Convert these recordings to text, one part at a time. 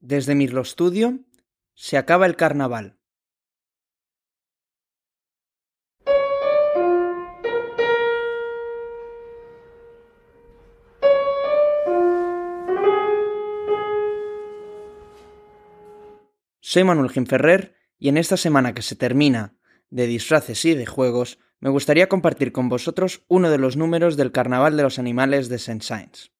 Desde Mirlo Studio se acaba el carnaval. Soy Manuel Ginferrer y en esta semana que se termina de disfraces y de juegos, me gustaría compartir con vosotros uno de los números del Carnaval de los Animales de Saint Saëns.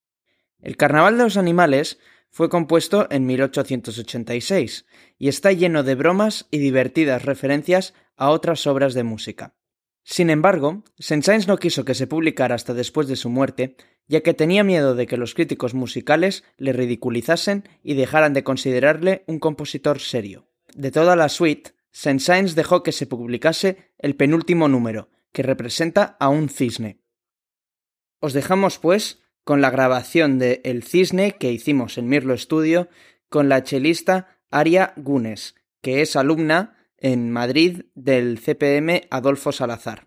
El Carnaval de los Animales fue compuesto en 1886 y está lleno de bromas y divertidas referencias a otras obras de música. Sin embargo, Saint-Saëns no quiso que se publicara hasta después de su muerte, ya que tenía miedo de que los críticos musicales le ridiculizasen y dejaran de considerarle un compositor serio. De toda la suite, Saint-Saëns dejó que se publicase el penúltimo número, que representa a un cisne. Os dejamos, pues, con la grabación de El Cisne que hicimos en Mirlo Studio con la chelista Aria Gunes, que es alumna en Madrid del CPM Adolfo Salazar.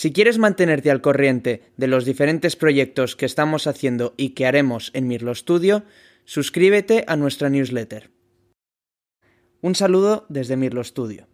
Si quieres mantenerte al corriente de los diferentes proyectos que estamos haciendo y que haremos en Mirlo Studio, suscríbete a nuestra newsletter. Un saludo desde Mirlo Studio.